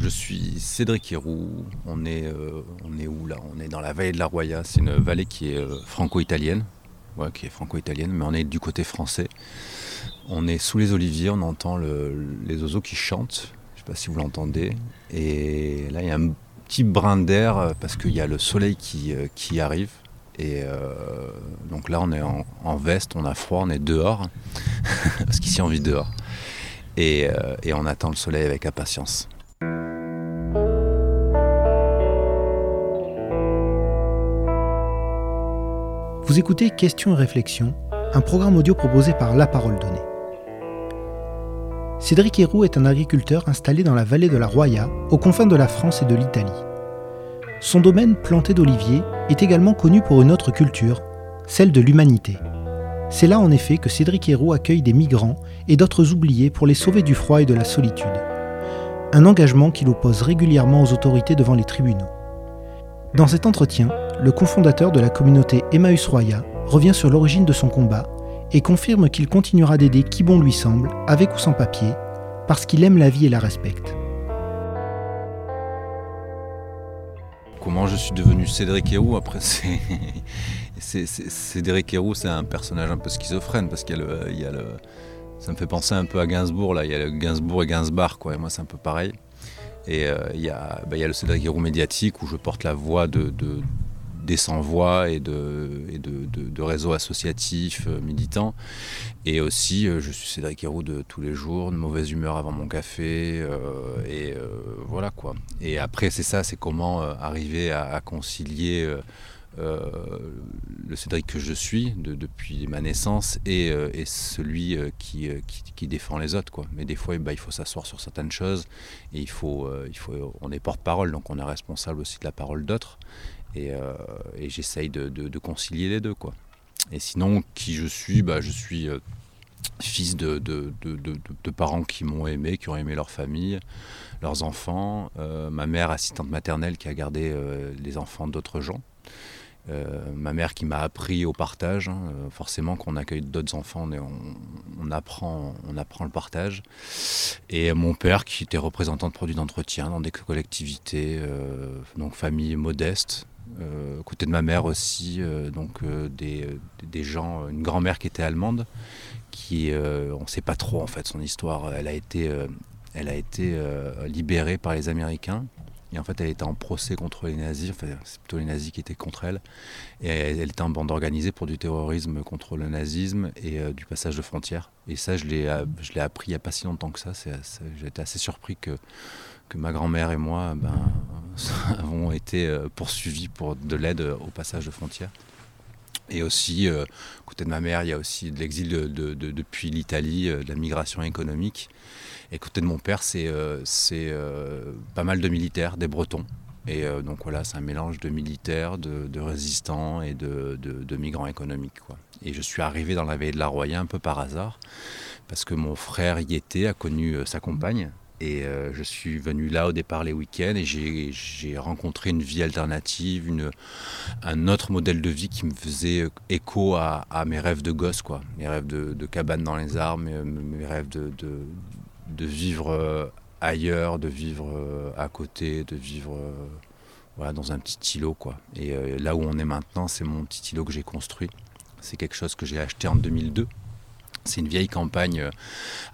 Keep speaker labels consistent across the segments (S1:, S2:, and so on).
S1: Je suis Cédric Héroux. On est, euh, où là? On est dans la vallée de la Roya. C'est une vallée qui est euh, franco-italienne. Ouais, qui est franco-italienne, mais on est du côté français. On est sous les oliviers, on entend les oiseaux qui chantent. Je ne sais pas si vous l'entendez. Et là, il y a un petit brin d'air euh, parce qu'il y a le soleil qui arrive. Et donc là, on est en, veste, on a froid, on est dehors. parce qu'ici, on vit dehors. et on attend le soleil avec impatience.
S2: Vous écoutez Questions et réflexions, un programme audio proposé par La Parole Donnée. Cédric Héroux est un agriculteur installé dans la vallée de la Roya, aux confins de la France et de l'Italie. Son domaine planté d'oliviers est également connu pour une autre culture, celle de l'humanité. C'est là en effet que Cédric Héroux accueille des migrants et d'autres oubliés pour les sauver du froid et de la solitude. Un engagement qu'il oppose régulièrement aux autorités devant les tribunaux. Dans cet entretien, le cofondateur de la communauté Emmaüs Roya revient sur l'origine de son combat et confirme qu'il continuera d'aider qui bon lui semble, avec ou sans papier, parce qu'il aime la vie et la respecte.
S1: Comment je suis devenu Cédric Héroux Après, c'est. Cédric Héroux, c'est un personnage un peu schizophrène parce qu'il y a le. Ça me fait penser un peu à Gainsbourg, là. Il y a le Gainsbourg et Gainsbar, quoi. Et moi, c'est un peu pareil. Et euh, bah, il y, a, le Cédric Héroux médiatique où je porte la voix de, des sans-voix et, de, et de, réseaux associatifs euh, militants. Et aussi, euh, je suis Cédric Héroux de tous les jours, de mauvaise humeur avant mon café. et voilà quoi. Et après, c'est ça, c'est comment arriver à, concilier. le Cédric que je suis depuis ma naissance et, celui qui, qui, défend les autres. Quoi. Mais des fois, bah, il faut s'asseoir sur certaines choses et il faut, il faut, on est porte-parole, donc on est responsable aussi de la parole d'autres. Euh, et, j'essaye de, concilier les deux. Quoi. Et sinon, qui je suis bah, Je suis euh, fils de, parents qui m'ont aimé, qui ont aimé leur famille, leurs enfants. Euh, ma mère assistante maternelle qui a gardé les enfants d'autres gens. Ma mère qui m'a appris au partage. Hein, forcément, quand on accueille d'autres enfants, on, apprend, le partage. Et mon père qui était représentant de produits d'entretien dans des collectivités, donc famille modeste, euh, côté de ma mère aussi, euh, donc euh, des, des, gens, une grand-mère qui était allemande, qui, on ne sait pas trop en fait son histoire. Elle a été, elle a été libérée par les Américains. Et en fait, elle était en procès contre les nazis. Enfin, c'est plutôt les nazis qui étaient contre elle. Et elle, était en bande organisée pour du terrorisme contre le nazisme et du passage de frontières. Et ça, je l'ai, je l'ai appris il n'y a pas si longtemps que ça. j'ai été assez surpris que que ma grand-mère et moi ben, avons été euh, poursuivis pour de l'aide au passage de frontières. Et aussi, euh, côté de ma mère, il y a aussi de l'exil de, depuis l'Italie, euh, de la migration économique. Et côté de mon père, c'est c'est pas mal de militaires, des Bretons. Et donc voilà, c'est un mélange de militaires, de, résistants et de, migrants économiques. Et je suis arrivé dans la vallée de la Roya un peu par hasard, parce que mon frère y était, a connu sa compagne, et euh, je suis venu là au départ les week-ends et j'ai rencontré une vie alternative, un autre modèle de vie qui me faisait euh, écho à, mes rêves de gosse, quoi. Mes rêves de, cabane dans les arbres, mes, rêves de, vivre euh, ailleurs, de vivre à côté, de vivre dans un petit îlot. Quoi. Et là où on est maintenant, c'est mon petit îlot que j'ai construit. C'est quelque chose que j'ai acheté en 2002. C'est une vieille campagne euh,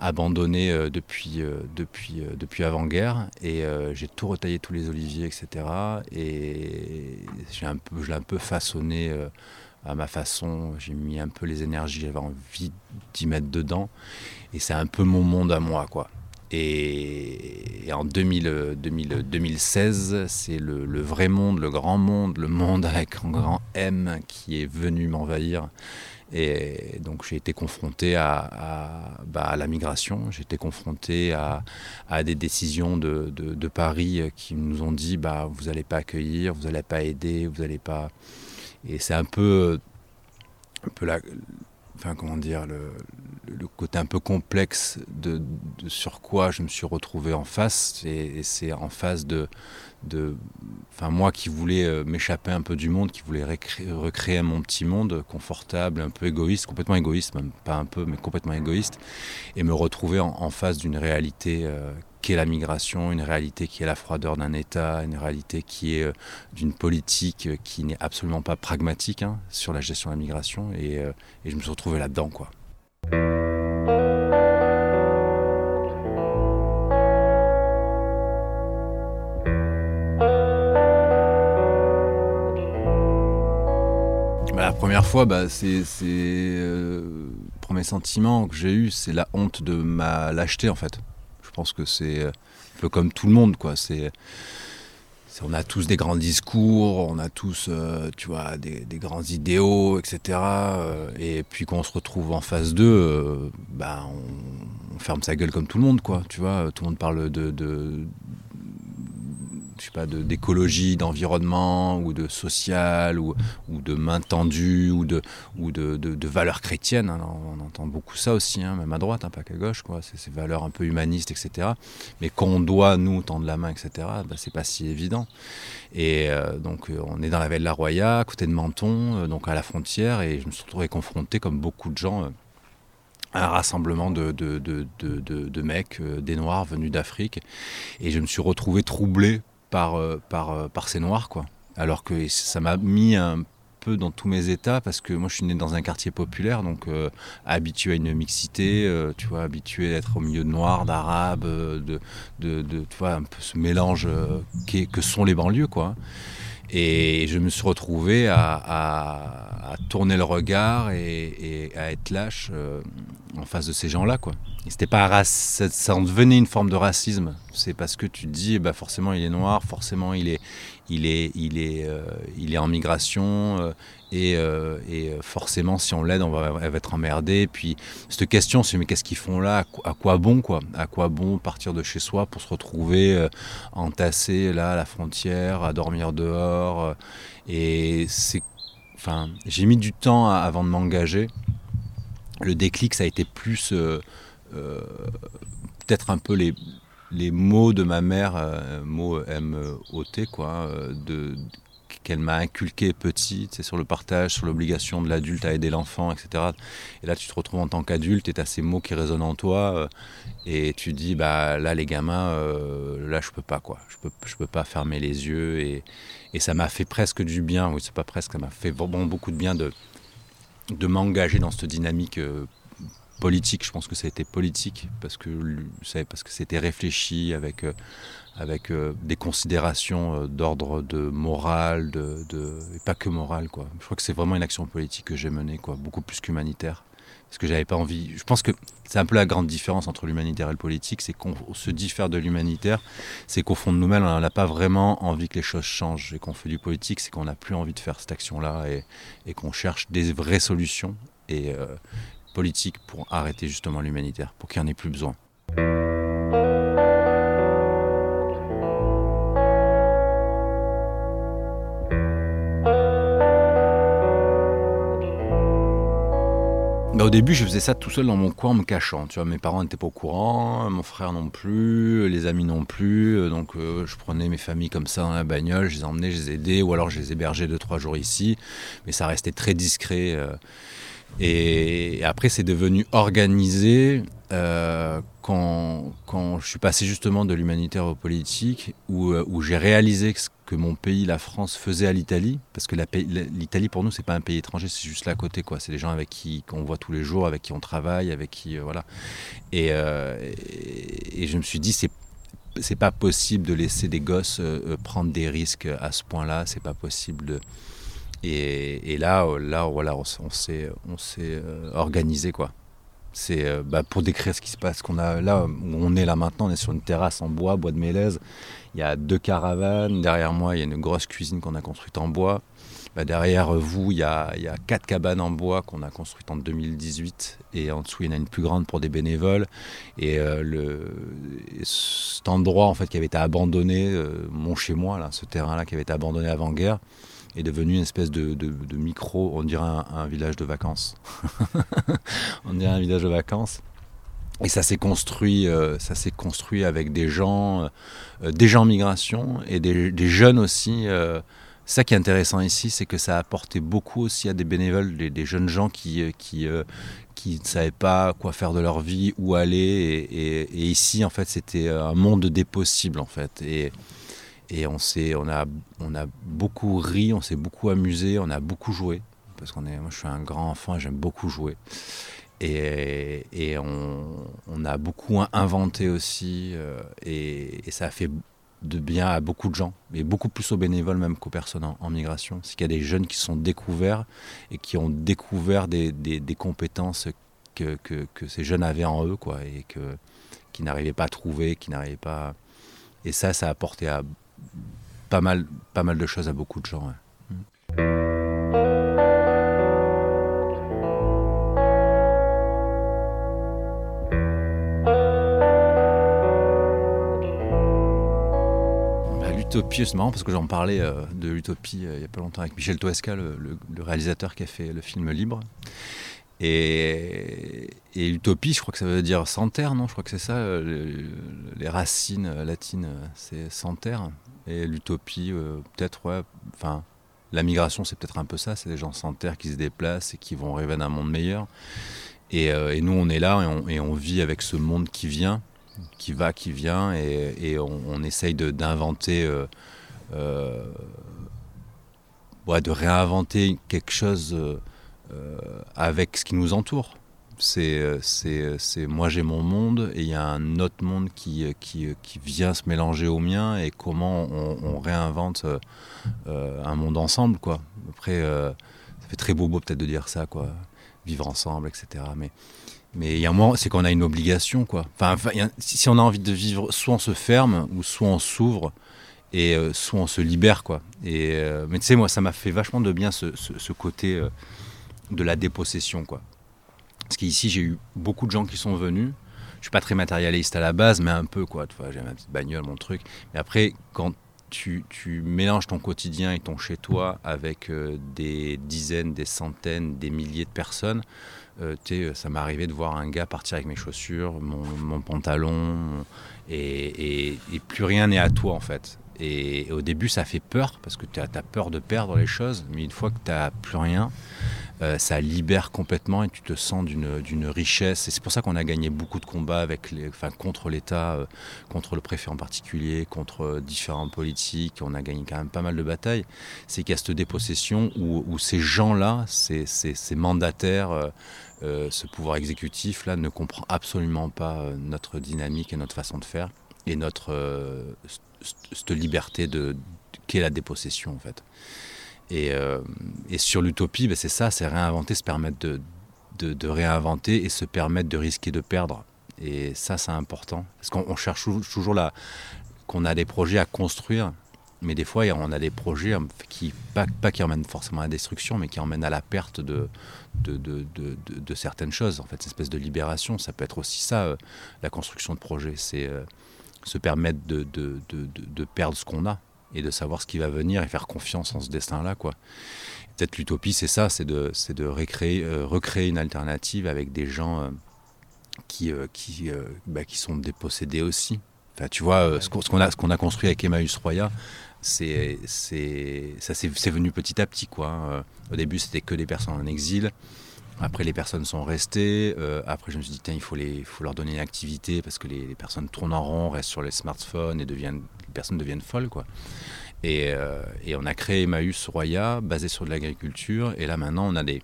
S1: abandonnée euh, depuis, euh, depuis, depuis avant-guerre et j'ai tout retaillé, tous les oliviers, etc. Et un peu, je l'ai un peu façonné à ma façon. J'ai mis un peu les énergies, j'avais envie d'y mettre dedans. Et c'est un peu mon monde à moi, quoi. Et, en 2000, 2016, c'est le, vrai monde, le grand monde, le monde avec un grand M qui est venu m'envahir et donc j'ai été confronté à, bah, la migration, j'ai été confronté à, des décisions de, Paris qui nous ont dit bah, vous n'allez pas accueillir, vous n'allez pas aider, vous n'allez pas... Et c'est un peu, la, comment dire, le, côté un peu complexe de, sur quoi je me suis retrouvé en face. Et, c'est en face de, enfin moi qui voulais euh, m'échapper un peu du monde, qui voulais recréer, mon petit monde confortable, un peu égoïste, complètement égoïste, même pas un peu, mais complètement égoïste, et me retrouver en, face d'une réalité euh, qu'est la migration, une réalité qui est la froideur d'un État, une réalité qui est d'une politique qui n'est absolument pas pragmatique hein, sur la gestion de la migration. Et, et je me suis retrouvé là-dedans. Première fois, bah, c'est euh, premier sentiment que j'ai eu, c'est la honte de ma lâcheté en fait. Je pense que c'est euh, un peu comme tout le monde, quoi. C'est on a tous des grands discours, on a tous, euh, tu vois, des, grands idéaux, etc. et puis quand on se retrouve en phase 2, bah, on, ferme sa gueule comme tout le monde, quoi. Tu vois, tout le monde parle de, je sais pas, d'écologie, d'environnement, ou de social, ou, ou, de main tendue, ou de, ou de, de, valeurs chrétiennes. Hein. on entend beaucoup ça aussi, hein, même à droite, hein, pas qu'à gauche, quoi. Ces valeurs un peu humanistes, etc. Mais quand on doit, nous, tendre la main, etc., bah, c'est pas si évident. Et euh, donc, euh, on est dans la vallée de la Roya, à côté de Menton, euh, donc à la frontière, et je me suis retrouvé confronté, comme beaucoup de gens, un rassemblement de, de, de, de mecs, des Noirs venus d'Afrique. Et je me suis retrouvé troublé par, euh, par, euh, par ces noirs, quoi. Alors que ça m'a mis un peu dans tous mes états parce que moi je suis né dans un quartier populaire donc euh, habitué à une mixité tu vois habitué à être au milieu de noirs d'arabes de, de, tu vois un peu ce mélange que sont les banlieues quoi et je me suis retrouvé à, tourner le regard et à être lâche en face de ces gens-là, quoi. c'était pas ça, en devenait une forme de racisme. C'est parce que tu te dis, bah forcément il est noir, forcément il est, il est, il est, euh, il est en migration, euh, et, euh, forcément si on l'aide, on va, va, être emmerdé. Puis cette question, c'est mais qu'est-ce qu'ils font là? À quoi, bon quoi? À quoi bon partir de chez soi pour se retrouver entassé là à la frontière, à dormir dehors Et c'est, enfin, j'ai mis du temps avant de m'engager le déclic, ça a été plus euh, euh, peut-être un peu les, les mots de ma mère, euh, mots M-O-T, quoi, qu'elle m'a inculqué petit, c'est sur le partage, sur l'obligation de l'adulte à aider l'enfant, etc. Et là, tu te retrouves en tant qu'adulte et tu as ces mots qui résonnent en toi et tu dis, bah là, les gamins, là, je peux pas, quoi. Je peux, je peux pas fermer les yeux et, et ça m'a fait presque du bien, oui, c'est pas presque, ça m'a fait vraiment beaucoup de bien de de m'engager dans cette dynamique euh, politique. Je pense que ça a été politique parce que parce que c'était réfléchi avec euh, avec euh, des considérations d'ordre de morale, de, de, et pas que morale quoi. Je crois que c'est vraiment une action politique que j'ai menée quoi, beaucoup plus qu'humanitaire parce que j'avais pas envie. Je pense que c'est un peu la grande différence entre l'humanitaire et le politique, c'est qu'on se diffère de l'humanitaire, c'est qu'au fond de nous-mêmes, on n'a pas vraiment envie que les choses changent. Et qu'on fait du politique, c'est qu'on n'a plus envie de faire cette action-là et, qu'on cherche des vraies solutions et euh, politiques pour arrêter justement l'humanitaire, pour qu'il n'y en ait plus besoin. Bah, au début, je faisais ça tout seul dans mon coin en me cachant. Tu vois, mes parents n'étaient pas au courant, mon frère non plus, les amis non plus. Euh, donc, euh, je prenais mes familles comme ça dans la bagnole, je les emmenais, je les aidais, ou alors je les hébergeais deux trois jours ici. Mais ça restait très discret. Euh. et, après, c'est devenu organisé quand, quand, je suis passé justement de l'humanitaire au politique, où, j'ai réalisé que que mon pays, la France, faisait à l'Italie, parce que l'Italie pour nous c'est pas un pays étranger, c'est juste là à côté quoi. C'est des gens avec qui qu'on voit tous les jours, avec qui on travaille, avec qui euh, voilà. Euh, et, et, je me suis dit c'est c'est pas possible de laisser des gosses euh, prendre des risques à ce point-là, c'est pas possible. De... Et, et, là là voilà on, s'est on s'est organisé quoi. C'est bah, pour décrire ce qui se passe qu'on a là où on est là maintenant, on est sur une terrasse en bois, bois de mélèze. Il y a deux caravanes. Derrière moi, il y a une grosse cuisine qu'on a construite en bois. Bah, derrière vous, il y, a, il y, a, quatre cabanes en bois qu'on a construites en 2018. Et en dessous, il y en a une plus grande pour des bénévoles. Et euh, le, cet endroit en fait, qui avait été abandonné, euh, mon chez moi, là, ce terrain-là qui avait été abandonné avant-guerre, est devenu une espèce de, de, micro, on dirait un, village de vacances. on dirait un village de vacances. Et ça s'est construit, euh, construit avec des gens, euh, des gens en migration et des, jeunes aussi, euh, ça qui est intéressant ici, c'est que ça a apporté beaucoup aussi à des bénévoles, des, jeunes gens qui, qui, qui ne savaient pas quoi faire de leur vie, où aller. Et, ici, en fait, c'était un monde des possibles, en fait. Et on, on, a, on a beaucoup ri, on s'est beaucoup amusé, on a beaucoup joué. Parce qu'on est, moi, je suis un grand enfant j'aime beaucoup jouer. Et, et on, on, a beaucoup inventé aussi. Euh, et, ça a fait de bien à beaucoup de gens, et beaucoup plus aux bénévoles même qu'aux personnes en, migration. C'est qu'il y a des jeunes qui sont découverts et qui ont découvert des, des, compétences que, que, que, ces jeunes avaient en eux, quoi, et que, qui n'arrivaient pas à trouver, qui n'arrivaient pas. Et ça, ça a apporté à pas mal, pas mal de choses à beaucoup de gens. Bah, l'utopie, c'est marrant parce que j'en parlais euh, de l'utopie euh, il n'y a pas longtemps avec Michel Toesca, le, réalisateur qui a fait le film Libre. Et, et, utopie, je crois que ça veut dire sans terre, non? Je crois que c'est ça, euh, les, racines latines, c'est sans terre. Et l'utopie, euh, peut-être, ouais, enfin, la migration, c'est peut-être un peu ça, c'est des gens sans terre qui se déplacent et qui vont rêver d'un monde meilleur. Et, euh, nous, on est là et on, vit avec ce monde qui vient, qui va, qui vient, et, on, essaye d'inventer, ouais, de réinventer quelque chose euh, avec ce qui nous entoure. C'est, c'est, moi j'ai mon monde et il y a un autre monde qui, qui, qui, vient se mélanger au mien et comment on, réinvente euh, un monde ensemble quoi. Après euh, ça fait très bobo peut-être de dire ça quoi, vivre ensemble etc. Mais mais il y a un moment c'est qu'on a une obligation quoi. Enfin si on a envie de vivre, soit on se ferme ou soit on s'ouvre et soit on se libère quoi. Et mais tu sais moi ça m'a fait vachement de bien ce, ce côté de la dépossession. Quoi. Parce qu'ici, j'ai eu beaucoup de gens qui sont venus. Je suis pas très matérialiste à la base, mais un peu. J'ai ma petite bagnole, mon truc. Mais après, quand tu, mélanges ton quotidien et ton chez-toi avec euh, des dizaines, des centaines, des milliers de personnes, euh, ça m'est arrivé de voir un gars partir avec mes chaussures, mon, pantalon, et, plus rien n'est à toi en fait. Et, au début, ça fait peur parce que tu as, as, peur de perdre les choses, mais une fois que tu n'as plus rien, euh, ça libère complètement et tu te sens d'une richesse. Et c'est pour ça qu'on a gagné beaucoup de combats avec les, enfin, contre l'État, euh, contre le préfet en particulier, contre euh, différents politiques. On a gagné quand même pas mal de batailles. C'est qu'il y a cette dépossession où, où ces gens-là, ces, ces, ces, mandataires, ce pouvoir exécutif-là ne comprend absolument pas notre dynamique et notre façon de faire et notre cette liberté de, qu'est la dépossession en fait. Euh, et, sur l'utopie, ben c'est ça, c'est réinventer, se permettre de, réinventer et se permettre de risquer de perdre. Et ça, c'est important. Parce qu'on cherche toujours là qu'on a des projets à construire, mais des fois, on a des projets qui, pas, pas qui emmènent forcément à la destruction, mais qui emmènent à la perte de certaines choses. En fait, cette espèce de libération, ça peut être aussi ça, euh, la construction de projets. C'est euh, se permettre de, perdre ce qu'on a et de savoir ce qui va venir et faire confiance en ce destin-là. Peut-être l'utopie, c'est ça, c'est de, euh, recréer une alternative avec des gens euh, qui, euh, bah, qui sont dépossédés aussi. Enfin, tu vois, ce qu'on a, construit avec Emmaüs Roya, c'est, ça c'est, venu petit à petit. Quoi. Au début, c'était que des personnes en exil. Après, les personnes sont restées. Euh, après, je me suis dit, il faut, les, faut leur donner une activité parce que les, personnes tournent en rond, restent sur les smartphones et deviennent, les personnes deviennent folles. Quoi. Et, euh, et on a créé Emmaüs Roya, basé sur de l'agriculture. Et là, maintenant, on a des,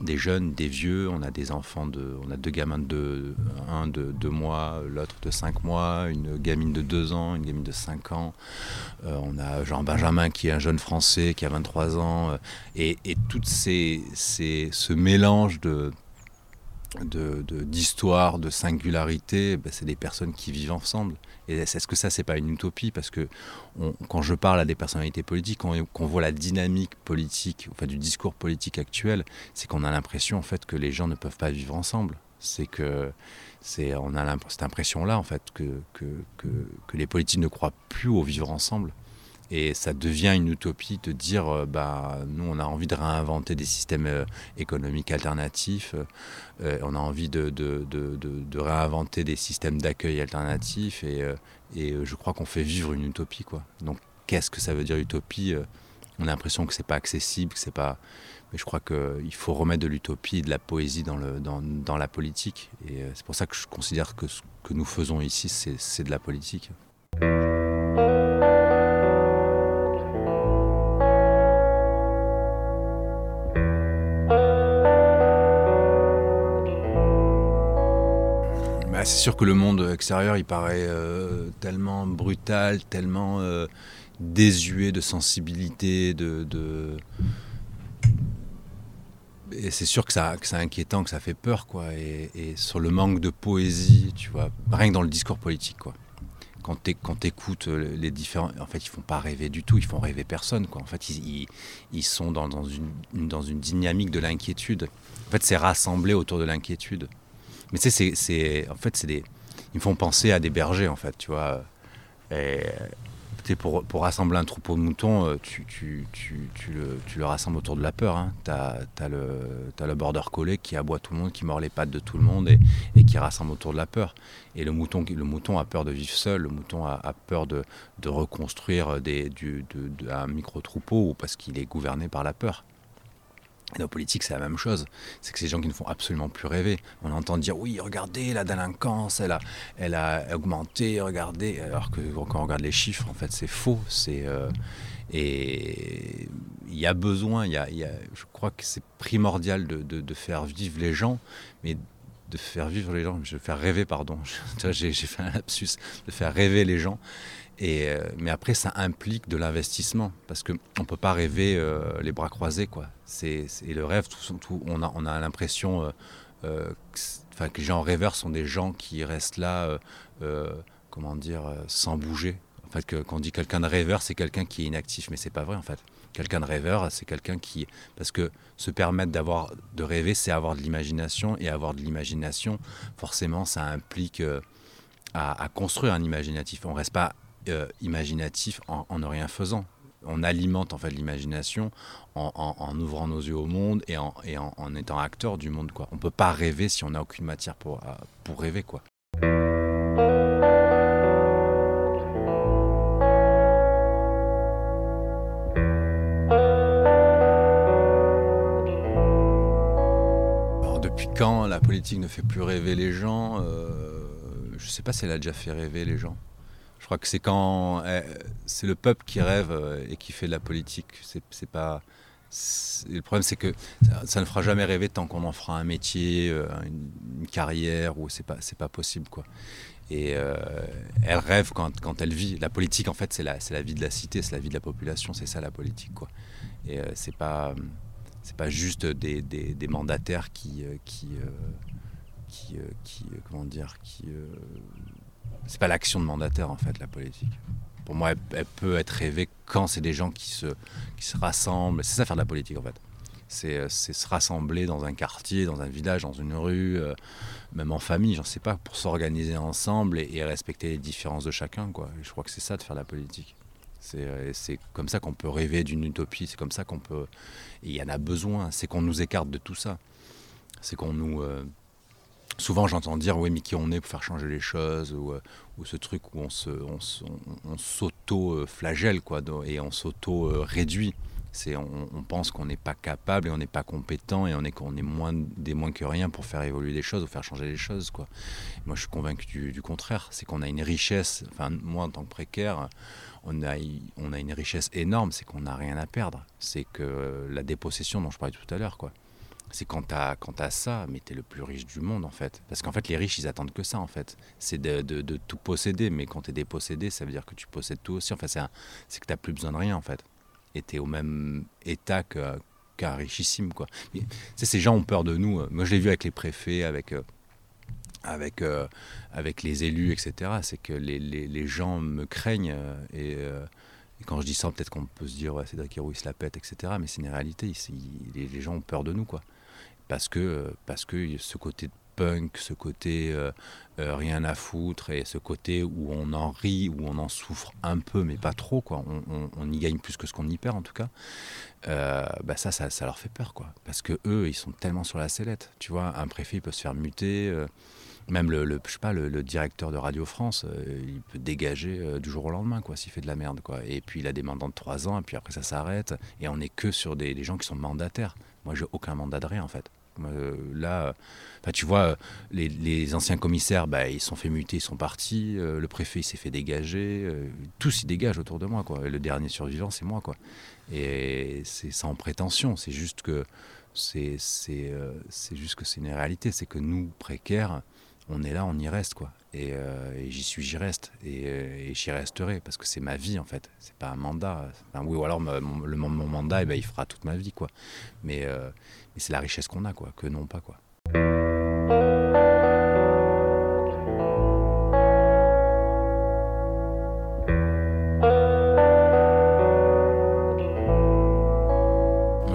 S1: des jeunes, des vieux, on a des enfants de, on a deux gamins de un de deux mois, l'autre de cinq mois, une gamine de deux ans, une gamine de cinq ans. Euh, on a Jean Benjamin qui est un jeune Français qui a 23 ans euh, et, et tout ces, ces, ce mélange de d'histoire, de, de, singularité, ben, c'est des personnes qui vivent ensemble. Et est-ce que ça, c'est pas une utopie Parce que quand je parle à des personnalités politiques, qu'on voit la dynamique politique, enfin du discours politique actuel, c'est qu'on a l'impression en fait que les gens ne peuvent pas vivre ensemble. C'est que on a cette impression-là en fait que les politiques ne croient plus au vivre ensemble. Et ça devient une utopie de dire, euh, bah, nous, on a envie de réinventer des systèmes euh, économiques alternatifs, euh, on a envie de, de, de, réinventer des systèmes d'accueil alternatifs, et, et je crois qu'on fait vivre une utopie. Quoi. Donc, qu'est-ce que ça veut dire utopie on a l'impression que c'est pas accessible, que c'est pas. Mais je crois qu'il faut remettre de l'utopie et de la poésie dans, le, dans, dans la politique. Et c'est pour ça que je considère que ce que nous faisons ici, c'est de la politique. C'est sûr que le monde extérieur, il paraît euh, tellement brutal, tellement euh, de sensibilité, de, et c'est sûr que, ça, c'est inquiétant, que ça fait peur, quoi. Et, sur le manque de poésie, tu vois, rien que dans le discours politique, quoi. Quand tu quand écoutes euh, les différents, en fait, ils font pas rêver du tout, ils font rêver personne, quoi. En fait, ils, sont dans une dynamique de l'inquiétude. En fait, c'est rassemblé autour de l'inquiétude. Mais tu sais, c'est, en fait, c'est des, ils me font penser à des bergers, en fait, tu vois. Et, pour, pour, rassembler un troupeau de moutons, euh, tu, le, rassembles autour de la peur. Hein. Tu as, le border collie qui aboie tout le monde, qui mord les pattes de tout le monde et, qui rassemble autour de la peur. Et le mouton, le a peur de vivre seul, le mouton a, peur de, de reconstruire des, du, de, un micro-troupeau parce qu'il est gouverné par la peur. Et dans politique, c'est la même chose. C'est que ces gens qui ne font absolument plus rêver. On entend dire oui, regardez, la délinquance, elle a, elle a augmenté, regardez. Alors que quand on regarde les chiffres, en fait, c'est faux. C'est euh, et il y a besoin. Il y a, il y a, je crois que c'est primordial de, de, de, faire vivre les gens, mais de faire vivre les gens, je faire rêver, pardon. J'ai fait un lapsus, de faire rêver les gens. Et, euh, mais après, ça implique de l'investissement parce qu'on ne peut pas rêver euh, les bras croisés. Quoi. C'est, le rêve, tout, on a, on a l'impression euh, que, les gens rêveurs sont des gens qui restent là, comment dire, sans bouger. En fait, quand on dit quelqu'un de rêveur, c'est quelqu'un qui est inactif, mais c'est pas vrai en fait. Quelqu'un de rêveur, c'est quelqu'un qui, parce que se permettre d'avoir, de rêver, c'est avoir de l'imagination, et avoir de l'imagination, forcément, ça implique à, à construire un imaginatif. On reste pas euh, imaginatif en, en, ne rien faisant. On alimente en fait l'imagination en, en, ouvrant nos yeux au monde et, et en, étant acteur du monde. Quoi. On ne peut pas rêver si on n'a aucune matière pour, pour rêver. Quoi. Quand la politique ne fait plus rêver les gens euh, Je ne sais pas si elle a déjà fait rêver les gens. Je crois que c'est quand eh, c'est le peuple qui rêve euh, et qui fait de la politique. C'est pas. Le problème, c'est que ça, ne fera jamais rêver tant qu'on en fera un métier, euh, une, carrière, ou c'est pas, c'est pas possible, quoi. Et euh, elle rêve quand, quand, elle vit. La politique, en fait, c'est la, la vie de la cité, c'est la vie de la population, c'est ça la politique, quoi. Et euh, c'est pas, c'est pas juste des, mandataires qui, qui, qui, qui, comment dire, qui c'est pas l'action de mandataire en fait la politique. Pour moi, elle, peut être rêvée quand c'est des gens qui se, rassemblent. C'est ça faire de la politique en fait. C'est, euh, se rassembler dans un quartier, dans un village, dans une rue, euh, même en famille, j'en sais pas, pour s'organiser ensemble et, respecter les différences de chacun. Je crois que c'est ça de faire la politique. C'est, euh, c'est comme ça qu'on peut rêver d'une utopie, c'est comme ça qu'on peut... il y en a besoin, c'est qu'on nous écarte de tout ça. C'est qu'on nous souvent j'entends dire oui mais qui on est pour faire changer les choses ou, euh, ce truc où on se on, on, s'auto-flagelle quoi et on s'auto-réduit c'est on, pense qu'on n'est pas capable et on n'est pas compétent et on est qu'on est moins des moins que rien pour faire évoluer les choses ou faire changer les choses quoi moi je suis convaincu du, contraire c'est qu'on a une richesse enfin moi en tant que précaire on a, on a une richesse énorme c'est qu'on n'a rien à perdre c'est que la dépossession dont je parlais tout à l'heure quoi c'est quand tu as, as, ça, mais tu es le plus riche du monde en fait. Parce qu'en fait, les riches, ils attendent que ça en fait. C'est de, de, tout posséder, mais quand tu es dépossédé, ça veut dire que tu possèdes tout aussi. Enfin, c'est que tu n'as plus besoin de rien en fait. Es au même état qu'un qu richissime quoi. Ces gens ont peur de nous. Moi, je l'ai vu avec les préfets, avec. Euh, avec, euh, avec les élus, etc., c'est que les, les, les, gens me craignent euh, et, quand je dis ça, peut-être qu'on peut se dire ouais, Cédric Héroux il se la pète, etc. Mais c'est une réalité. Les, gens ont peur de nous, quoi parce que, parce que ce côté punk, ce côté euh, euh, rien à foutre et ce côté où on en rit, où on en souffre un peu, mais pas trop, quoi. On, y gagne plus que ce qu'on y perd en tout cas. Euh, bah ça, ça, leur fait peur, quoi. Parce que eux, ils sont tellement sur la sellette. Tu vois, un préfet il peut se faire muter. Même le, je sais pas, le, directeur de Radio France, il peut dégager du jour au lendemain, s'il fait de la merde, quoi. Et puis il a des mandats de 3 ans, et puis après ça s'arrête. Et on n'est que sur des, gens qui sont mandataires. Moi, j'ai aucun mandat de rien, en fait. Là, tu vois, les, anciens commissaires, bah, ils sont fait muter, ils sont partis. le préfet, il s'est fait dégager. tous, ils dégagent autour de moi, quoi. Le dernier survivant, c'est moi, quoi. Et c'est sans prétention. C'est juste que c'est juste que c'est une réalité. C'est que nous, précaires, on est là, on y reste, quoi. Et, euh, j'y suis, j'y reste. Et, j'y resterai, parce que c'est ma vie, en fait. C'est pas un mandat. oui, ou alors mon, mon mandat, eh ben, il fera toute ma vie, quoi. Mais, euh, c'est la richesse qu'on a, quoi, que non pas, quoi.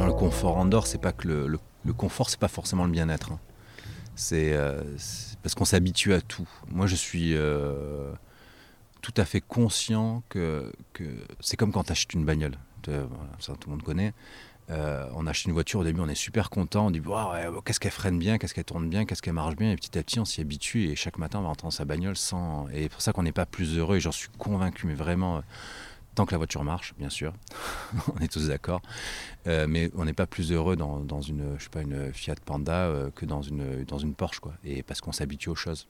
S1: le confort en dehors, c'est pas que le, le, confort, c'est pas forcément le bien-être. Hein. C'est euh, parce qu'on s'habitue à tout. Moi, je suis euh, tout à fait conscient que, c'est comme quand tu achètes une bagnole. tout le monde connaît. Euh, on achète une voiture, au début, on est super content. On dit qu'est-ce qu'elle freine bien, qu'est-ce qu'elle tourne bien, qu'est-ce qu'elle marche bien. Et petit à petit, on s'y habitue. Et chaque matin, on va rentrer dans sa bagnole sans. Et c'est pour ça qu'on n'est pas plus heureux. Et j'en suis convaincu, mais vraiment tant que la voiture marche, bien sûr, on est tous d'accord, euh, mais on n'est pas plus heureux dans, une Fiat Panda euh, que dans une, dans une Porsche, quoi. Et parce qu'on s'habitue aux choses.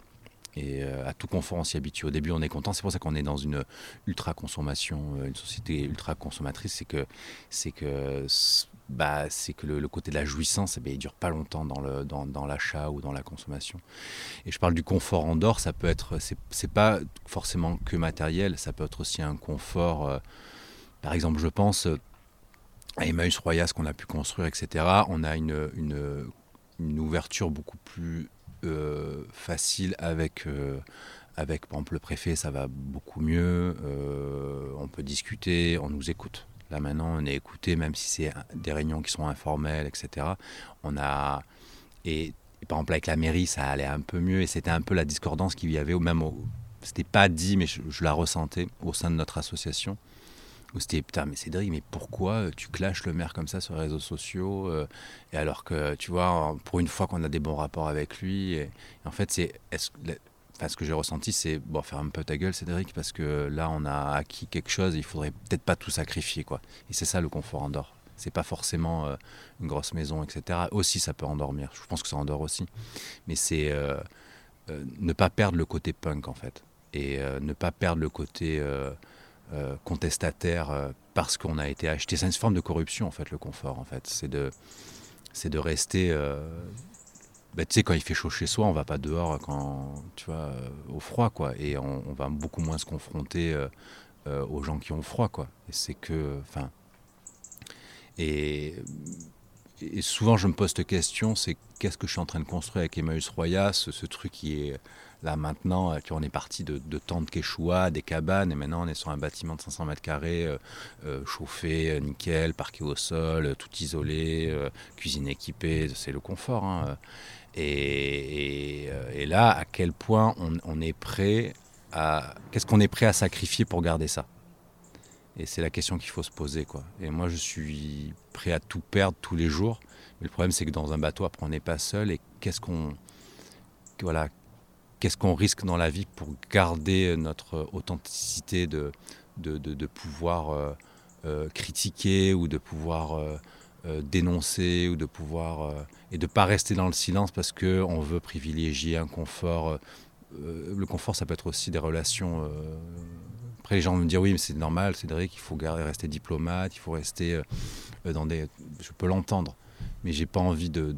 S1: Et euh, à tout confort, on s'y habitue. Au début, on est content. C'est pour ça qu'on est dans une ultra consommation, une société ultra consommatrice. C'est que, c'est que bah, c'est que le, côté de la jouissance, eh bien, il dure pas longtemps dans, le, dans, l'achat ou dans la consommation. Et je parle du confort en dehors, ça peut être, c'est, c'est pas forcément que matériel, ça peut être aussi un confort. Euh, par exemple, je pense euh, à Emmaüs Royas qu'on a pu construire, etc. On a une, une ouverture beaucoup plus euh, facile avec. avec par exemple le préfet, ça va beaucoup mieux. on peut discuter, on nous écoute. Là maintenant, on est écouté, même si c'est des réunions qui sont informelles, etc. On a et, par exemple avec la mairie, ça allait un peu mieux et c'était un peu la discordance qu'il y avait, ou même c'était pas dit, mais je, la ressentais au sein de notre association. Où c'était putain, mais Cédric, mais pourquoi tu clashes le maire comme ça sur les réseaux sociaux euh, Et alors que tu vois, pour une fois qu'on a des bons rapports avec lui, et, en fait, c'est est-ce ce que j'ai ressenti, c'est bon, faire un peu ta gueule, Cédric, parce que là, on a acquis quelque chose, il faudrait peut-être pas tout sacrifier, quoi. Et c'est ça le confort en C'est pas forcément euh, une grosse maison, etc. Aussi, ça peut endormir. Je pense que ça endort aussi. Mais c'est euh, euh, ne pas perdre le côté punk, en fait. Et ne pas perdre le côté contestataire parce qu'on a été acheté. C'est une forme de corruption, en fait, le confort, en fait. C'est de, rester bah, tu sais, quand il fait chaud chez soi, on va pas dehors quand, tu vois, euh, au froid, quoi. Et on, va beaucoup moins se confronter euh, euh, aux gens qui ont froid, quoi. Et c'est que, et, souvent je me pose cette question, c'est qu'est-ce que je suis en train de construire avec Emmaüs Royas, ce, truc qui est là maintenant, on est parti de, de tentes Quechua, des cabanes, et maintenant on est sur un bâtiment de 500 mètres carrés, chauffé, nickel, parqué au sol, tout isolé, cuisine équipée, c'est le confort. Hein. Euh, et, là, à quel point on, est prêt à. Qu'est-ce qu'on est prêt à sacrifier pour garder ça? Et c'est la question qu'il faut se poser. Quoi. Et moi, je suis prêt à tout perdre tous les jours. Mais le problème, c'est que dans un bateau, après, on n'est pas seul. Et qu'est-ce qu'on. Voilà. Qu'est-ce risque dans la vie pour garder notre authenticité de, de, de, pouvoir euh, euh, critiquer ou de pouvoir euh, dénoncer ou de pouvoir et de pas rester dans le silence parce que on veut privilégier un confort. Le confort, ça peut être aussi des relations. Les gens vont me dire oui, mais c'est normal, Cédric, il faut rester diplomate, il faut rester dans des. Je peux l'entendre, mais j'ai pas envie de,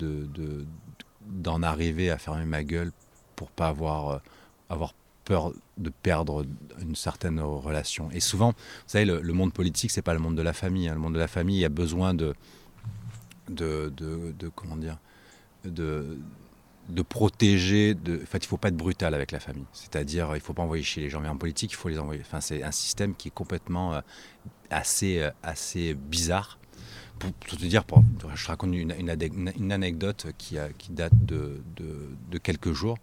S1: d'en arriver à fermer ma gueule pour pas avoir avoir peur de perdre une certaine relation. Et souvent, vous savez, le, monde politique, c'est pas le monde de la famille. Hein. Le monde de la famille, il y a besoin de, de, de, comment dire, de, de protéger. De, en fait, il faut pas être brutal avec la famille. C'est-à-dire, il faut pas envoyer chez les gens. Mais en politique, il faut les envoyer. Enfin, c'est un système qui est complètement euh, assez, euh, assez bizarre. Pour, te dire, pour, je raconte une, anecdote qui, date de, quelques jours.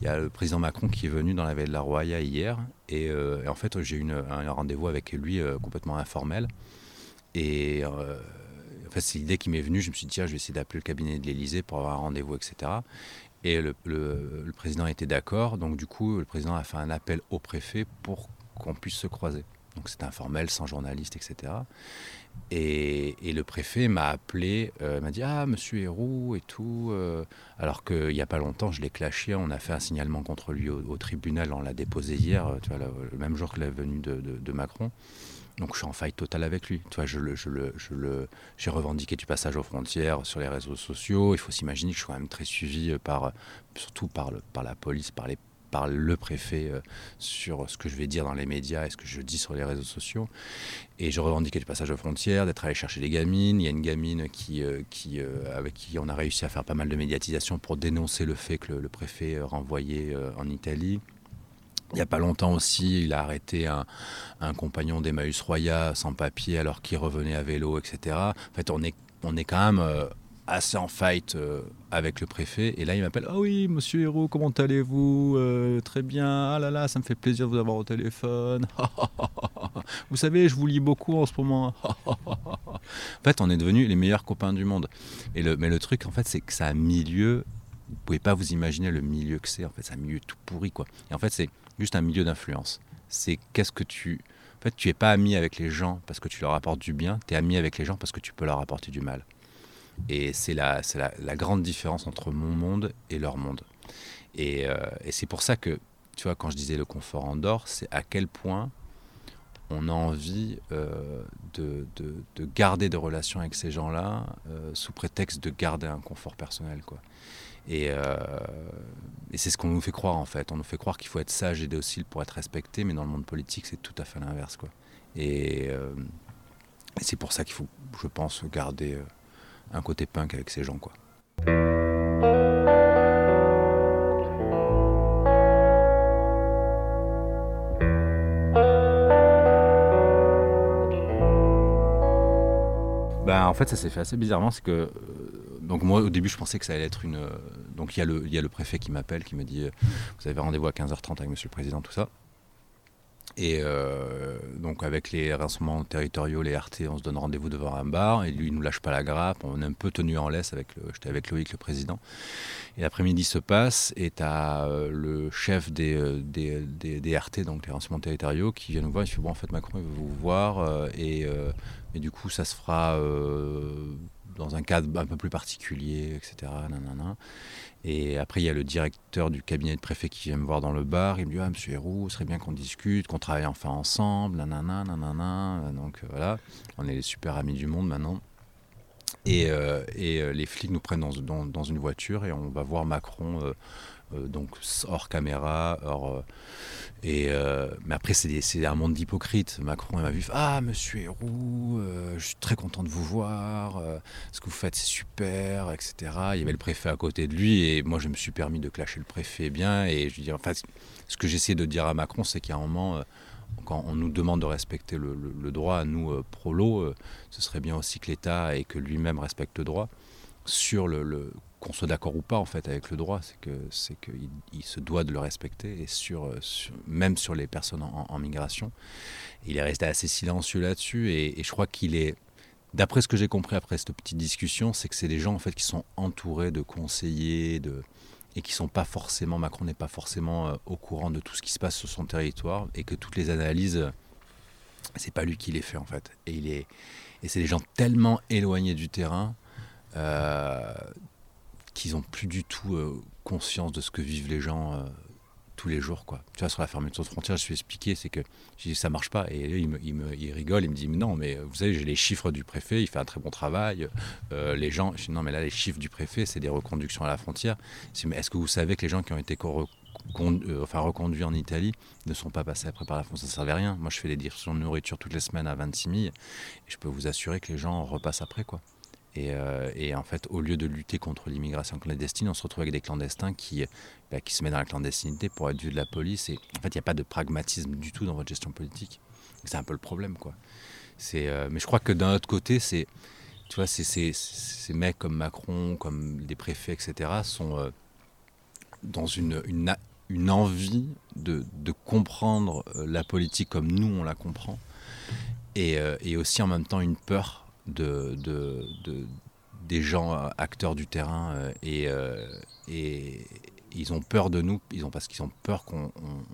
S1: Il y a le président Macron qui est venu dans la ville de la Roya hier. Et, euh, en fait, j'ai eu un rendez-vous avec lui complètement informel. Et fait, c'est l'idée qui m'est venue. Je me suis dit, tiens, je vais essayer d'appeler le cabinet de l'Élysée pour avoir un rendez-vous, etc. Et le, président était d'accord. Donc, du coup, le président a fait un appel au préfet pour qu'on puisse se croiser. Donc, c'était informel, sans journaliste, etc. Et, le préfet m'a appelé, euh, m'a dit Ah, monsieur Héroux et tout. Euh, alors qu'il n'y a pas longtemps, je l'ai clashé, on a fait un signalement contre lui au, tribunal, on l'a déposé hier, euh, le, même jour que la venue de, Macron. Donc je suis en faille totale avec lui. Je le, je le, je le, j'ai revendiqué du passage aux frontières sur les réseaux sociaux. Il faut s'imaginer que je suis quand même très suivi par, surtout par, le, par la police, par les par le préfet euh, sur ce que je vais dire dans les médias et ce que je dis sur les réseaux sociaux. Et je revendiquais du passage aux frontières, d'être allé chercher des gamines. Il y a une gamine qui, euh, qui, euh, avec qui on a réussi à faire pas mal de médiatisation pour dénoncer le fait que le, préfet renvoyé en Italie. Il n'y a pas longtemps aussi, il a arrêté un, compagnon d'Emmaüs Roya sans papier alors qu'il revenait à vélo, etc. En fait, on est, on est quand même assez en fight euh, avec le préfet. Et là, il m'appelle Ah oui, monsieur Hérault, comment allez-vous euh, Très bien. Ah là là, ça me fait plaisir de vous avoir au téléphone. vous savez, je vous lis beaucoup en ce moment. en fait, on est devenus les meilleurs copains du monde. Et le, mais le truc, en fait, c'est que ça a milieu. Vous pouvez pas vous imaginer le milieu que c'est. En fait, c'est un milieu tout pourri, quoi. Et en fait, c'est juste un milieu d'influence. C'est qu'est-ce que tu. En fait, tu es pas ami avec les gens parce que tu leur apportes du bien, tu es ami avec les gens parce que tu peux leur apporter du mal. Et c'est la, la, la, grande différence entre mon monde et leur monde. Et, euh, et c'est pour ça que, tu vois, quand je disais le confort en dehors, c'est à quel point on a envie euh, de, de, de, garder des relations avec ces gens-là euh, sous prétexte de garder un confort personnel. Quoi. Et, et c'est ce qu'on nous fait croire en fait. On nous fait croire qu'il faut être sage et docile pour être respecté, mais dans le monde politique, c'est tout à fait l'inverse. Quoi. Et, et c'est pour ça qu'il faut, je pense, garder un côté punk avec ces gens quoi. En fait, ça s'est fait assez bizarrement. C'est que euh, donc moi, au début, je pensais que ça allait être une. Euh, donc il y, y a le préfet qui m'appelle, qui me dit euh, Vous avez rendez-vous à 15h30 avec Monsieur le Président, tout ça. Et donc avec les rassemblements territoriaux, les RT, on se donne rendez-vous devant un bar et lui il nous lâche pas la grappe. On est un peu tenu en laisse avec j'étais avec Loïc le président. Et l'après-midi se passe et tu as euh, le chef des, euh, des, des, RT, donc les renseignements territoriaux, qui vient nous voir. Il fait bon en fait Macron il veut vous voir et, et, du coup ça se fera dans un cadre un peu plus particulier, etc. Nanana. Et après, il y a le directeur du cabinet de préfet qui vient me voir dans le bar. Il me dit Ah, monsieur Héroux, ce serait bien qu'on discute, qu'on travaille enfin ensemble, nanana, nanana. Donc euh, voilà, on est les super amis du monde maintenant. Et, euh, et euh, les flics nous prennent dans, une voiture et on va voir Macron euh, donc hors caméra, hors, euh, et, euh, mais après, c'est un monde d'hypocrites. Macron m'a vu Ah, monsieur Héroux, je suis très content de vous voir, ce que vous faites, c'est super, etc. Il y avait le préfet à côté de lui, et moi, je me suis permis de clasher le préfet bien. Et je dis, enfin, ce que j'essaie de dire à Macron, c'est qu'à un moment, quand on nous demande de respecter le, droit, à nous, prolo, ce serait bien aussi que l'État et que lui-même respecte le droit sur le, qu'on soit d'accord ou pas en fait avec le droit, c'est que c'est qu'il il se doit de le respecter et sur, même sur les personnes en, migration. Il est resté assez silencieux là-dessus et, je crois qu'il est, d'après ce que j'ai compris après cette petite discussion, c'est que c'est des gens en fait qui sont entourés de conseillers, de et qui sont pas forcément Macron n'est pas forcément euh, au courant de tout ce qui se passe sur son territoire et que toutes les analyses c'est pas lui qui les fait en fait et il est et c'est des gens tellement éloignés du terrain euh, qu'ils n'ont plus du tout euh, conscience de ce que vivent les gens euh, tous les jours. Quoi. Tu vois, sur la fermeture de frontières, je suis expliqué, c'est que je dis, ça marche pas. Et il, me, il, rigole, il me dit, non, mais vous savez, j'ai les chiffres du préfet, il fait un très bon travail. les gens, je dis, non, mais là, les chiffres du préfet, c'est des reconductions à la frontière. mais est-ce que vous savez que les gens qui ont été reconduits en Italie ne sont pas passés après par la frontière? Ça ne servait à rien. Moi, je fais des directions de nourriture toutes les semaines à 26 000 et je peux vous assurer que les gens repassent après, quoi. Euh, et, en fait, au lieu de lutter contre l'immigration clandestine, on se retrouve avec des clandestins qui, bah, qui se mettent dans la clandestinité pour être vus de la police. Et en fait, il n'y a pas de pragmatisme du tout dans votre gestion politique. C'est un peu le problème, quoi. Euh, mais je crois que d'un autre côté, c'est, tu vois, ces mecs comme Macron, comme les préfets, etc., sont euh, dans une, une, envie de, de, comprendre la politique comme nous on la comprend, et aussi en même temps une peur de, de, des gens acteurs du terrain et, et, ils ont peur de nous, ils ont, parce qu'ils ont peur qu'on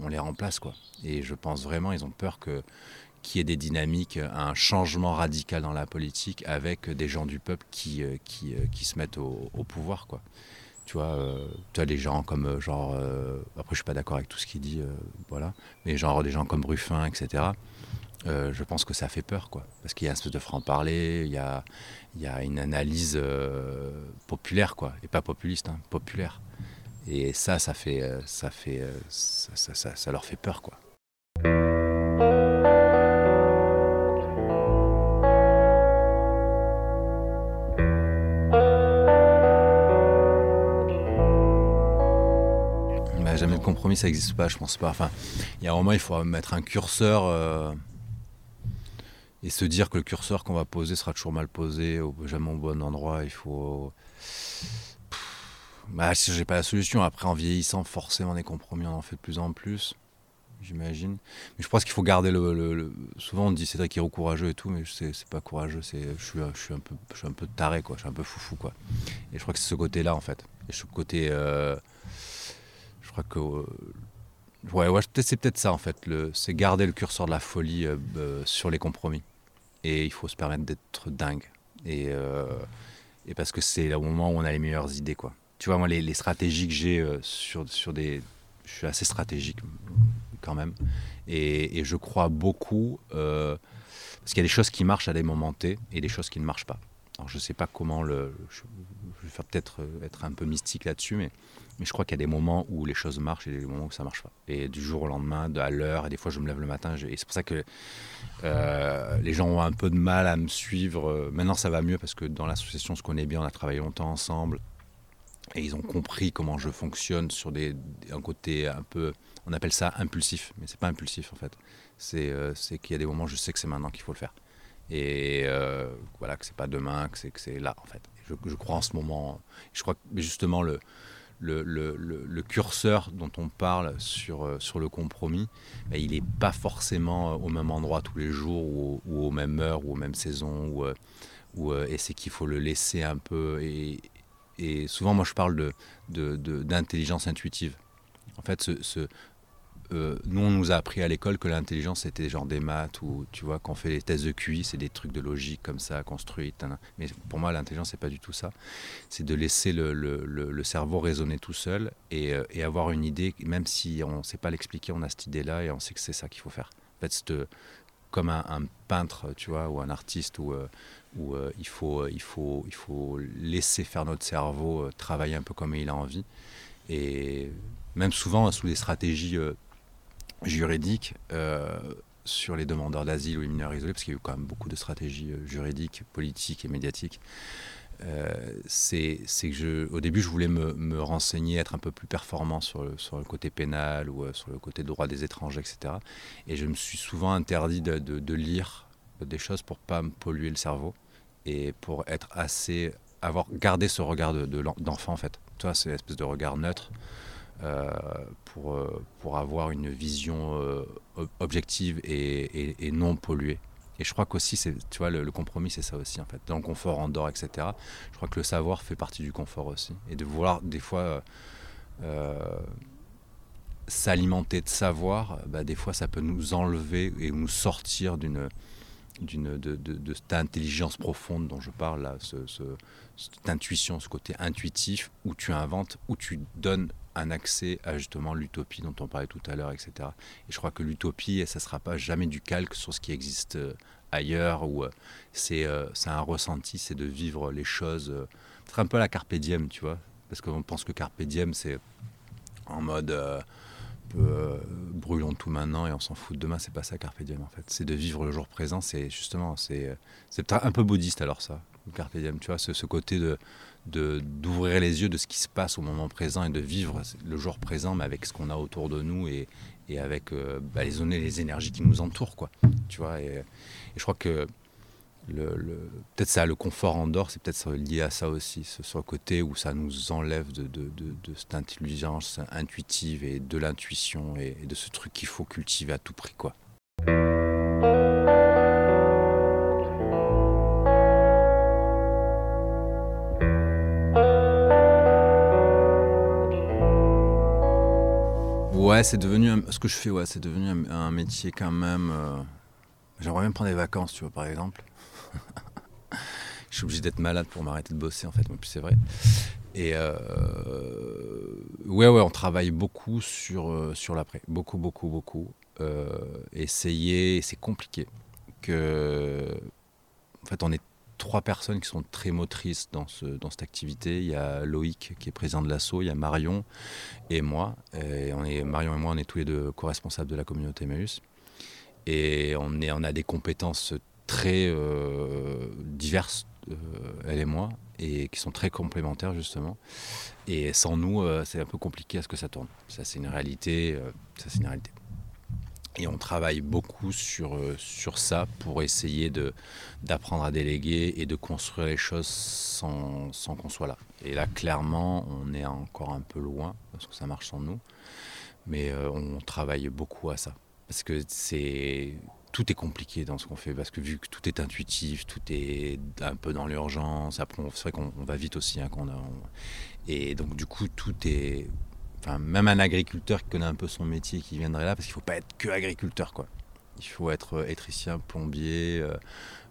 S1: les remplace. Quoi. Et je pense vraiment, ils ont peur que qu'il y ait des dynamiques, un changement radical dans la politique avec des gens du peuple qui, qui, qui se mettent au, pouvoir. Quoi. Tu vois, euh, tu as des gens comme euh, genre. Euh, après, je suis pas d'accord avec tout ce qu'il dit, voilà. Mais genre des gens comme Ruffin, etc. je pense que ça fait peur, quoi. Parce qu'il y a un espèce de franc-parler, il y a, il y a une analyse populaire, quoi. Et pas populiste, hein, populaire. Et ça, ça fait. ça, fait ça, ça, ça leur fait peur, quoi. jamais de compromis, ça n'existe pas, je pense pas. Enfin, il y a un moment, il faut mettre un curseur euh, et se dire que le curseur qu'on va poser sera toujours mal posé, au, jamais au bon endroit. Il faut. Bah, j'ai pas la solution, après en vieillissant, forcément des compromis, on en fait de plus en plus, j'imagine. Mais je pense qu'il faut garder le, Souvent on dit qui est courageux et tout, mais c'est pas courageux. Je suis, je suis un peu, je suis un peu taré quoi. Je suis un peu foufou quoi. Et je crois que c'est ce côté-là en fait. Et ce côté. Euh, que. Euh, ouais, c'est peut-être ça en fait. C'est garder le curseur de la folie euh, euh, sur les compromis. Et il faut se permettre d'être dingue. Et, et parce que c'est le moment où on a les meilleures idées, quoi. Tu vois, moi, les, stratégies que j'ai sur, sur des. Je suis assez stratégique quand même. Et, je crois beaucoup. parce qu'il y a des choses qui marchent à des moments T et des choses qui ne marchent pas. Alors je sais pas comment le. Je, vais peut-être être un peu mystique là-dessus, mais je crois qu'il y a des moments où les choses marchent et des moments où ça marche pas. Et du jour au lendemain, à l'heure, et des fois je me lève le matin. et c'est pour ça que euh, les gens ont un peu de mal à me suivre. Maintenant ça va mieux parce que dans l'association on se connaît bien, on a travaillé longtemps ensemble. Et ils ont compris comment je fonctionne sur un côté un peu, on appelle ça impulsif, mais c'est pas impulsif en fait. C'est euh, qu'il y a des moments où je sais que c'est maintenant qu'il faut le faire. Et euh, voilà, que c'est pas demain, que c'est là en fait. Je, je, crois en ce moment, je crois que justement le, le, curseur dont on parle sur, euh, sur le compromis, ben, il n'est pas forcément euh, au même endroit tous les jours ou, aux mêmes heures ou aux mêmes saisons. Ou, et c'est qu'il faut le laisser un peu. Et, souvent, moi, je parle d'intelligence de, intuitive. En fait, ce, euh, nous, on nous a appris à l'école que l'intelligence c'était genre des maths ou tu vois, quand fait les tests de QI, c'est des trucs de logique comme ça, construites. Mais pour moi, l'intelligence, c'est pas du tout ça. C'est de laisser le, le, le, cerveau raisonner tout seul et, euh, et, avoir une idée, même si on sait pas l'expliquer, on a cette idée-là et on sait que c'est ça qu'il faut faire. En fait, c'est comme un, peintre, tu vois, ou un artiste où, euh, où il, faut, il, faut, il faut laisser faire notre cerveau travailler un peu comme il a envie. Et même souvent sous des stratégies juridique euh, sur les demandeurs d'asile ou les mineurs isolés, parce qu'il y a eu quand même beaucoup de stratégies euh, juridiques, politiques et médiatiques. Euh, c'est que je, au début, je voulais me, me, renseigner, être un peu plus performant sur le, sur le côté pénal ou sur le côté droit des étrangers, etc. Et je me suis souvent interdit de, de, lire des choses pour pas me polluer le cerveau et pour être assez, avoir gardé ce regard d'enfant en fait. Toi, c'est l'espèce de regard neutre pour, euh, pour avoir une vision euh, objective et, et, non polluée. Et je crois qu'aussi, tu vois, le, compromis, c'est ça aussi, en fait. Dans le confort, en dehors, etc. Je crois que le savoir fait partie du confort aussi. Et de vouloir, des fois, s'alimenter de savoir, bah, des fois, ça peut nous enlever et nous sortir d'une d'une de, de, de, cette intelligence profonde dont je parle là, ce, cette intuition, ce côté intuitif où tu inventes, où tu donnes un accès à justement l'utopie dont on parlait tout à l'heure, etc. Et je crois que l'utopie, ça ne sera pas jamais du calque sur ce qui existe euh, ailleurs, ou euh, euh, c'est un ressenti, c'est de vivre les choses. C'est un peu la carpe diem, tu vois, parce qu'on pense que carpe diem, c'est en mode brûlons tout maintenant et on s'en fout de demain, c'est pas ça carpe diem en fait. C'est de vivre le jour présent, c'est justement, c'est un peu bouddhiste alors ça, carpe diem, tu vois, ce côté de d'ouvrir les yeux de ce qui se passe au moment présent et de vivre le jour présent, mais avec ce qu'on a autour de nous et, et avec euh, bah, les zones et les énergies qui nous entourent, quoi. Tu vois, et, je crois que le, peut-être ça, le confort en dehors, c'est peut-être lié à ça aussi, le côté où ça nous enlève de, de, de, cette intelligence intuitive et de l'intuition et, et de ce truc qu'il faut cultiver à tout prix, quoi. C'est devenu ce que je fais. Ouais, c'est devenu un, métier quand même. Euh, j'aimerais même prendre des vacances, tu vois, par exemple. je suis obligé d'être malade pour m'arrêter de bosser, en fait. Mais puis c'est vrai. Et euh, ouais, ouais, on travaille beaucoup sur euh, sur l'après, beaucoup, beaucoup, beaucoup. essayer, c'est compliqué. Que, en fait, on est trois personnes qui sont très motrices dans, ce, dans cette activité. Il y a Loïc qui est président de l'ASSO, il y a Marion et moi. On est, Marion et moi, on est tous les deux co-responsables de la communauté Emmaüs. Et on, est, on a des compétences très euh, diverses, euh, elle et moi, et qui sont très complémentaires justement. Et sans nous, euh, c'est un peu compliqué à ce que ça tourne. Ça, c'est une réalité. ça, c'est une réalité. Et on travaille beaucoup sur, euh, sur ça pour essayer d'apprendre à déléguer et de construire les choses sans, sans qu'on soit là. Et là, clairement, on est encore un peu loin parce que ça marche sans nous. Mais euh, on travaille beaucoup à ça. Parce que c'est tout est compliqué dans ce qu'on fait parce que vu que tout est intuitif, tout est un peu dans l'urgence. Après, c'est vrai qu'on va vite aussi. Hein, a, et donc, du coup, tout est même un agriculteur qui connaît un peu son métier qui viendrait là, parce qu'il ne faut pas être que agriculteur, quoi. Il faut être euh, électricien, plombier, euh,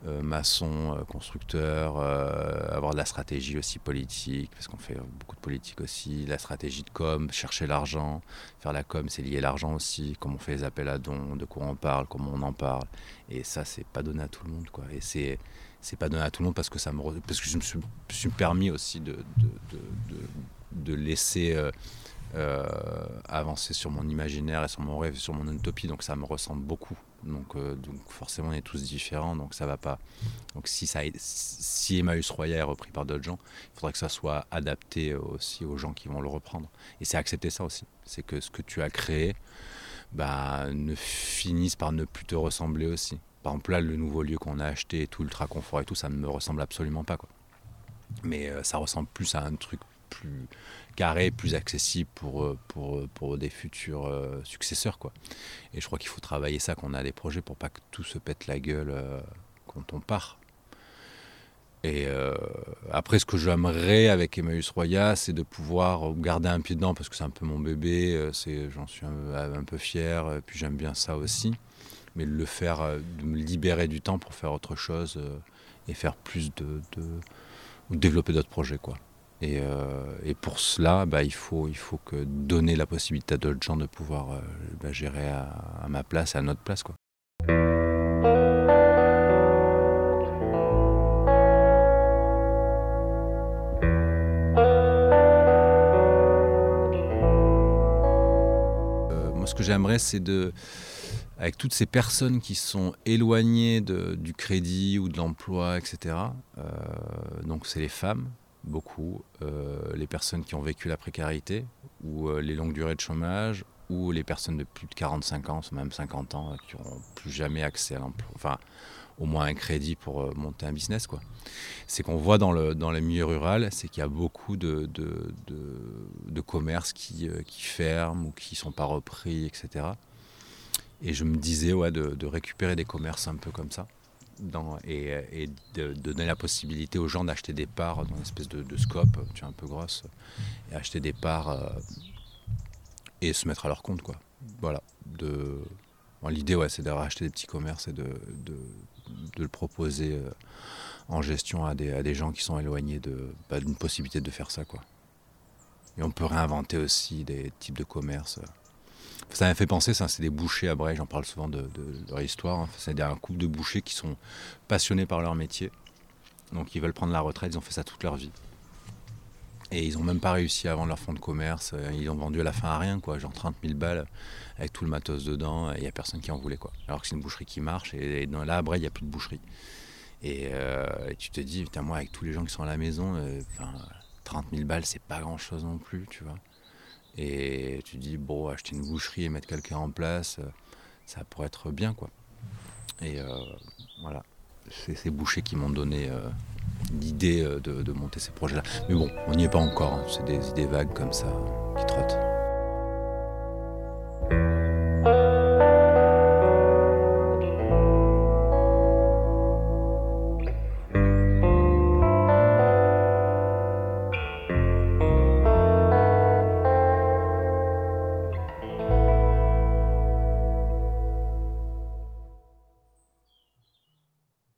S1: euh, maçon, constructeur, avoir de la stratégie aussi politique, parce qu'on fait beaucoup de politique aussi, la stratégie de com, chercher l'argent, faire la com, c'est lier l'argent aussi, comment on fait les appels à dons, de quoi on parle, comment on en parle. Et ça, c'est pas donné à tout le monde, quoi. Et c'est c'est pas donné à tout le monde parce que ça me parce que je me suis, permis aussi de, de, de, de laisser avancer sur mon imaginaire et sur mon rêve, sur mon utopie, donc ça me ressemble beaucoup. Donc, euh, forcément, on est tous différents, donc ça va pas. Donc si, ça, Emmaüs Roya est repris par d'autres gens, il faudrait que ça soit adapté aussi aux gens qui vont le reprendre. Et c'est accepter ça aussi. C'est que ce que tu as créé bah, ne finisse par ne plus te ressembler aussi. Par exemple, là, le nouveau lieu qu'on a acheté, tout ultra confort et tout, ça ne me ressemble absolument pas. Quoi. Mais euh, ça ressemble plus à un truc plus carré, plus accessible pour, euh, pour, euh, pour des futurs euh, successeurs. Quoi. Et je crois qu'il faut travailler ça, qu'on a des projets pour pas que tout se pète la gueule quand on part. Et après, ce que j'aimerais avec Emmaüs Roya, c'est de pouvoir garder un pied dedans, parce que c'est un peu mon bébé, j'en suis un, peu fier, puis j'aime bien ça aussi. Mais de le faire, de me libérer du temps pour faire autre chose et faire plus de, de développer d'autres projets. quoi. Euh, et, pour cela, bah, il, faut, donner la possibilité à d'autres gens de pouvoir euh, bah, gérer à, ma place, à notre place. Euh, moi, ce que j'aimerais, c'est de avec toutes ces personnes qui sont éloignées du crédit ou de l'emploi, etc. donc c'est les femmes, beaucoup euh, les personnes qui ont vécu la précarité ou euh, les longues durées de chômage ou les personnes de plus de 45 ans, même 50 ans, qui n'auront plus jamais accès à l'emploi, enfin au moins un crédit pour euh, monter un business. quoi. C'est qu'on voit dans le, dans les milieux ruraux, c'est qu'il y a beaucoup de, de, de, commerces qui, qui, ferment ou qui ne sont pas repris, etc. Et je me disais ouais, de récupérer des commerces un peu comme ça et, de, donner la possibilité aux gens d'acheter des parts dans une espèce de, scope, tu es un peu grosse, et acheter des parts euh, et se mettre à leur compte. Quoi. Voilà. L'idée, ouais, c'est acheté des petits commerces et de, le proposer euh, en gestion à des, à des, gens qui sont éloignés bah, d'une possibilité de faire ça. Quoi. Et on peut réinventer aussi des types de commerces. Ça m'a fait penser, ça, c'est des bouchers à Bray, j'en parle souvent de, leur histoire. Hein. C'est un couple de bouchers qui sont passionnés par leur métier. Donc ils veulent prendre la retraite, ils ont fait ça toute leur vie. Et ils n'ont même pas réussi à vendre leur fonds de commerce. Ils ont vendu à la fin à rien, quoi, genre 30 000 balles avec tout le matos dedans. Il n'y a personne qui en voulait. Quoi. Alors que c'est une boucherie qui marche. Et, là, à Bray, il n'y a plus de boucherie. Euh, et, tu te dis, putain, moi, avec tous les gens qui sont à la maison, 30 euh, 000 balles, c'est pas grand chose non plus, tu vois. Et tu dis, bon, acheter une boucherie et mettre quelqu'un en place, euh, ça pourrait être bien, quoi. Et euh, voilà, c'est ces bouchers qui m'ont donné euh, l'idée de, monter ces projets-là. Mais bon, on n'y est pas encore, hein. c'est des idées vagues comme ça qui trottent.